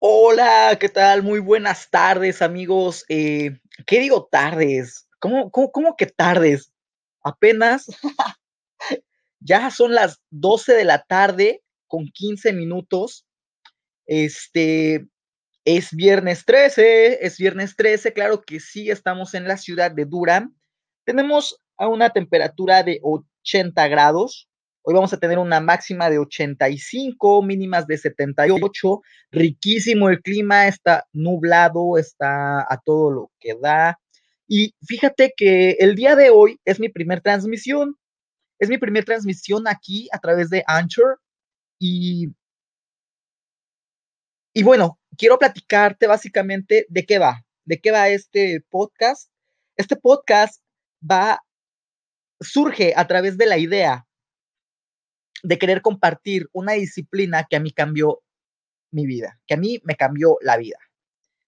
Hola, ¿qué tal? Muy buenas tardes, amigos. Eh, ¿qué digo tardes? ¿Cómo, cómo, cómo que tardes? Apenas ya son las 12 de la tarde con 15 minutos. Este es viernes 13, es viernes 13, claro que sí, estamos en la ciudad de Durham. Tenemos a una temperatura de 80 grados. Hoy vamos a tener una máxima de 85, mínimas de 78. Riquísimo el clima, está nublado, está a todo lo que da. Y fíjate que el día de hoy es mi primer transmisión. Es mi primer transmisión aquí a través de Anchor. Y, y bueno, quiero platicarte básicamente de qué va, de qué va este podcast. Este podcast va, surge a través de la idea de querer compartir una disciplina que a mí cambió mi vida, que a mí me cambió la vida.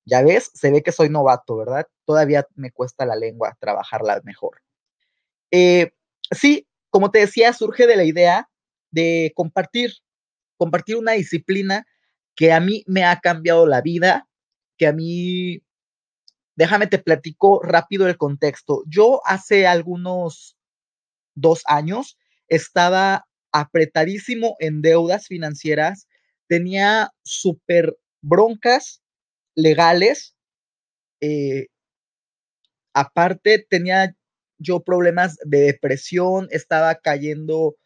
Ya ves, se ve que soy novato, ¿verdad? Todavía me cuesta la lengua trabajarla mejor. Eh, sí, como te decía, surge de la idea de compartir, compartir una disciplina que a mí me ha cambiado la vida, que a mí, déjame te platico rápido el contexto. Yo hace algunos dos años estaba apretadísimo en deudas financieras, tenía súper broncas legales. Eh, aparte, tenía yo problemas de depresión, estaba cayendo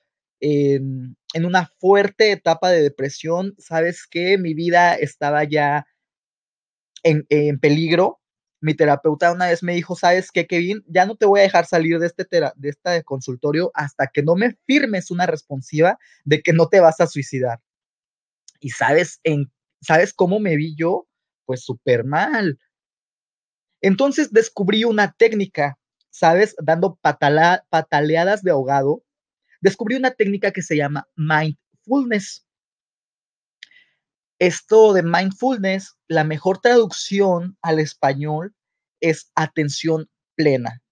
en, en, una fuerte etapa de depresión. ¿Sabes qué? Mi vida estaba ya en, en peligro mi terapeuta una vez me dijo, ¿sabes qué, Kevin? Ya no te voy a dejar salir de este, de consultorio hasta que no me firmes una responsiva de que no te vas a suicidar. Y sabes, en, ¿sabes cómo me vi yo? Pues súper mal. Entonces descubrí una técnica, ¿sabes? Dando pataleadas de ahogado. Descubrí una técnica que se llama mindfulness. Esto de mindfulness, la mejor traducción al español es atención plena.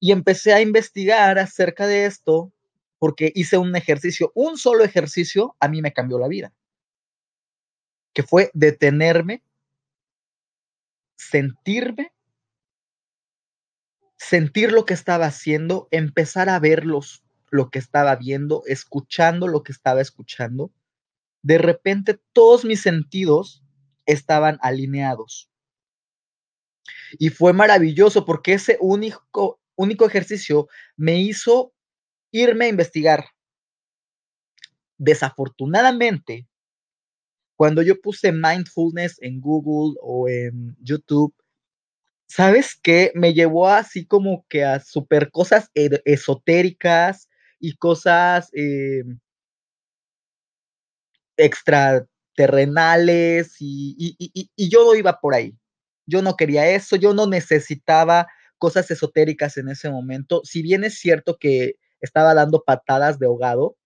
Y empecé a investigar acerca de esto porque hice un ejercicio, un solo ejercicio, a mí me cambió la vida, que fue detenerme, sentirme, sentir lo que estaba haciendo, empezar a verlos, lo que estaba viendo, escuchando lo que estaba escuchando de repente todos mis sentidos estaban alineados. Y fue maravilloso porque ese único, único ejercicio me hizo irme a investigar. Desafortunadamente, cuando yo puse mindfulness en Google o en YouTube, ¿sabes qué? Me llevó así como que a super cosas esotéricas y cosas eh, extraterrenales y, y, yo no iba por ahí. Yo no quería eso, yo no necesitaba cosas esotéricas en ese momento. Si bien es cierto que estaba dando patadas de ahogado,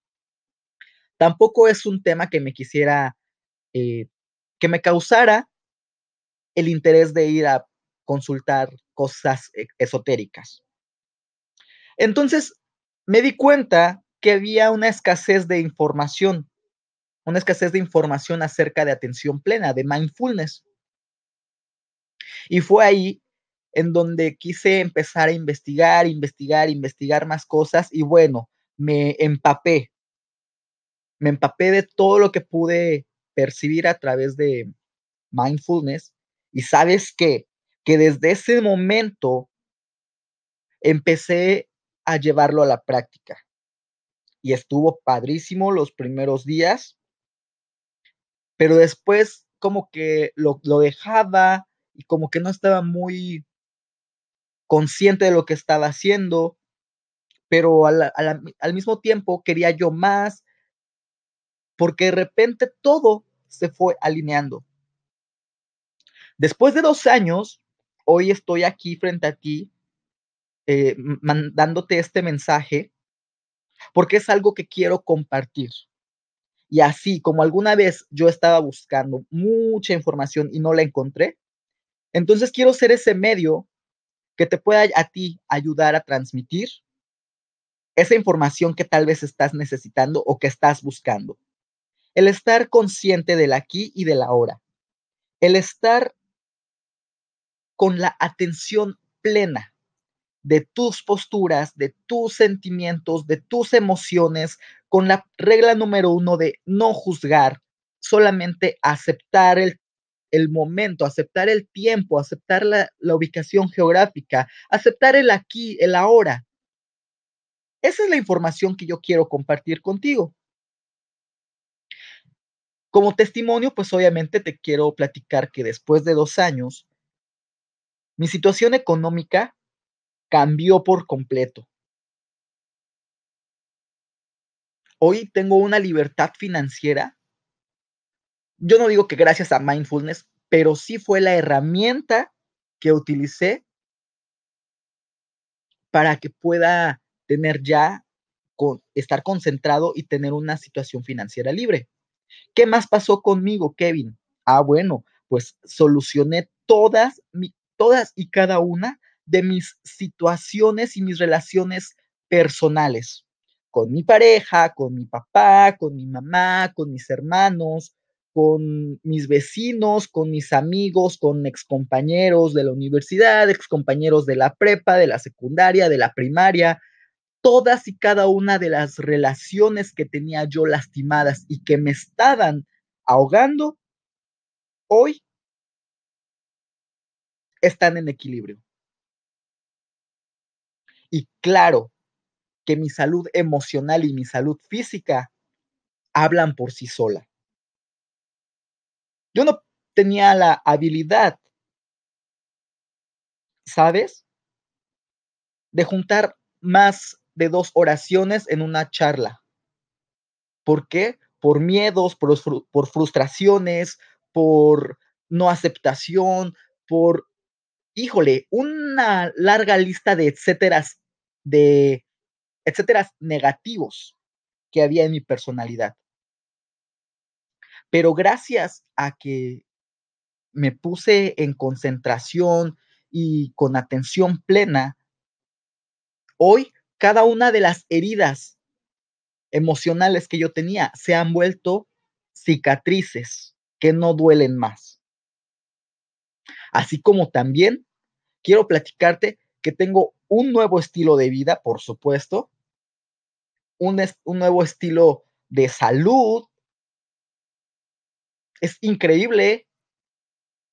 tampoco es un tema que me quisiera, eh, que me causara el interés de ir a consultar cosas e, esotéricas. Entonces, me di cuenta que había una escasez de información una escasez de información acerca de atención plena, de mindfulness. Y fue ahí en donde quise empezar a investigar, investigar, investigar más cosas y bueno, me empapé. Me empapé de todo lo que pude percibir a través de mindfulness y sabes qué? Que desde ese momento empecé a llevarlo a la práctica. Y estuvo padrísimo los primeros días pero después como que lo, lo dejaba como que no estaba muy consciente de lo que estaba haciendo, pero al, al, al, mismo tiempo quería yo más, porque de repente todo se fue alineando. Después de dos años, hoy estoy aquí frente a ti, eh, mandándote este mensaje, porque es algo que quiero compartir. Y así como alguna vez yo estaba buscando mucha información y no la encontré, entonces quiero ser ese medio que te pueda a ti ayudar a transmitir esa información que tal vez estás necesitando o que estás buscando. El estar consciente del aquí y del ahora. El estar con la atención plena de tus posturas, de tus sentimientos, de tus emociones, con la regla número uno de no juzgar, solamente aceptar el, el momento, aceptar el tiempo, aceptar la, la, ubicación geográfica, aceptar el aquí, el ahora. Esa es la información que yo quiero compartir contigo. Como testimonio, pues obviamente te quiero platicar que después de dos años, mi situación económica cambió por completo. Hoy tengo una libertad financiera. Yo no digo que gracias a mindfulness, pero sí fue la herramienta que utilicé para que pueda tener ya, con, estar concentrado y tener una situación financiera libre. ¿Qué más pasó conmigo, Kevin? Ah, bueno, pues solucioné todas, todas y cada una de mis situaciones y mis relaciones personales con mi pareja, con mi papá, con mi mamá, con mis hermanos, con mis vecinos, con mis amigos, con excompañeros de la universidad, excompañeros de la prepa, de la secundaria, de la primaria, todas y cada una de las relaciones que tenía yo lastimadas y que me estaban ahogando, hoy están en equilibrio. Y claro que mi salud emocional y mi salud física hablan por sí sola. Yo no tenía la habilidad, ¿sabes? De juntar más de dos oraciones en una charla. ¿Por qué? Por miedos, por, por frustraciones, por no aceptación, por, híjole, una larga lista de etcéteras, de etcéteras negativos que había en mi personalidad. Pero gracias a que me puse en concentración y con atención plena, hoy cada una de las heridas emocionales que yo tenía se han vuelto cicatrices que no duelen más. Así como también quiero platicarte que tengo un nuevo estilo de vida, por supuesto, un, un nuevo estilo de salud. Es increíble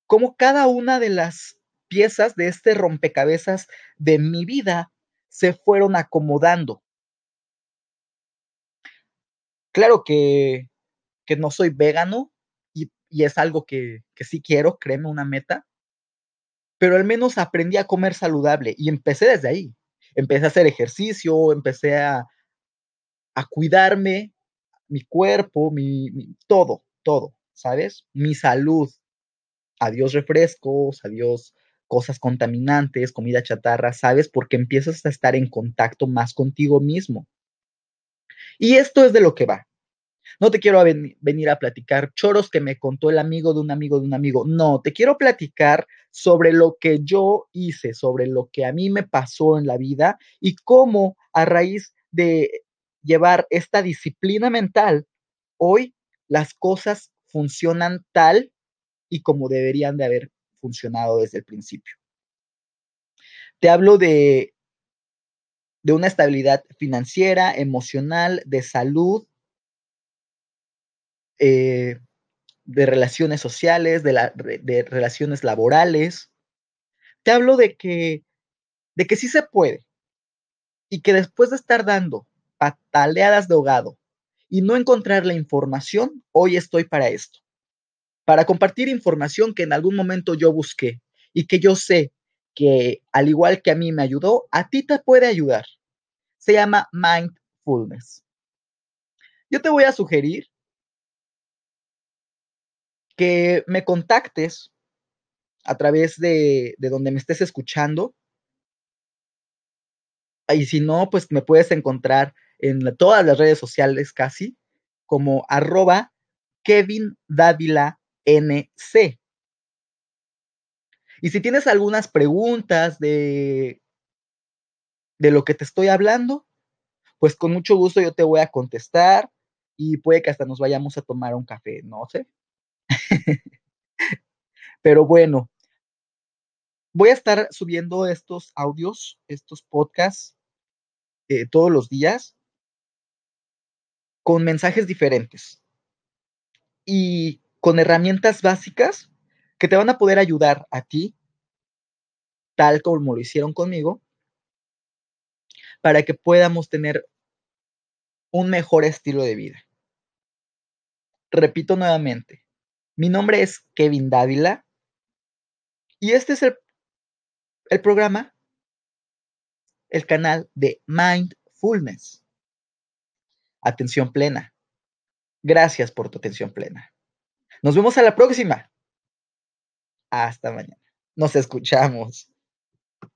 cómo cada una de las piezas de este rompecabezas de mi vida se fueron acomodando. Claro que, que no soy vegano y, y es algo que, que sí quiero, créeme, una meta, pero al menos aprendí a comer saludable y empecé desde ahí. Empecé a hacer ejercicio, empecé a, a cuidarme, mi cuerpo, mi, mi, todo, todo, ¿sabes? Mi salud. Adiós refrescos, adiós cosas contaminantes, comida chatarra, ¿sabes? Porque empiezas a estar en contacto más contigo mismo. Y esto es de lo que va. No te quiero ven venir a platicar choros que me contó el amigo de un amigo de un amigo. No, te quiero platicar sobre lo que yo hice, sobre lo que a mí me pasó en la vida y cómo a raíz de llevar esta disciplina mental, hoy las cosas funcionan tal y como deberían de haber funcionado desde el principio. Te hablo de, de una estabilidad financiera, emocional, de salud, eh, de relaciones sociales, de, de, relaciones laborales. Te hablo de que, de que sí se puede y que después de estar dando pataleadas de ahogado y no encontrar la información, hoy estoy para esto para compartir información que en algún momento yo busqué y que yo sé que al igual que a mí me ayudó, a ti te puede ayudar. Se llama mindfulness. Yo te voy a sugerir que me contactes a través de, de donde me estés escuchando. Y si no, pues me puedes encontrar en todas las redes sociales casi como arroba Kevin Dávila NC. Y si tienes algunas preguntas de, de lo que te estoy hablando, pues con mucho gusto yo te voy a contestar y puede que hasta nos vayamos a tomar un café, no sé. Pero bueno. Voy a estar subiendo estos audios, estos podcasts, eh, todos los días con mensajes diferentes y con herramientas básicas que te van a poder ayudar a ti, tal como lo hicieron conmigo, para que podamos tener un mejor estilo de vida. Repito nuevamente, mi nombre es Kevin Dávila y este es el, el programa, el canal de Mindfulness. Atención plena. Gracias por tu atención plena. Nos vemos a la próxima. Hasta mañana. Nos escuchamos.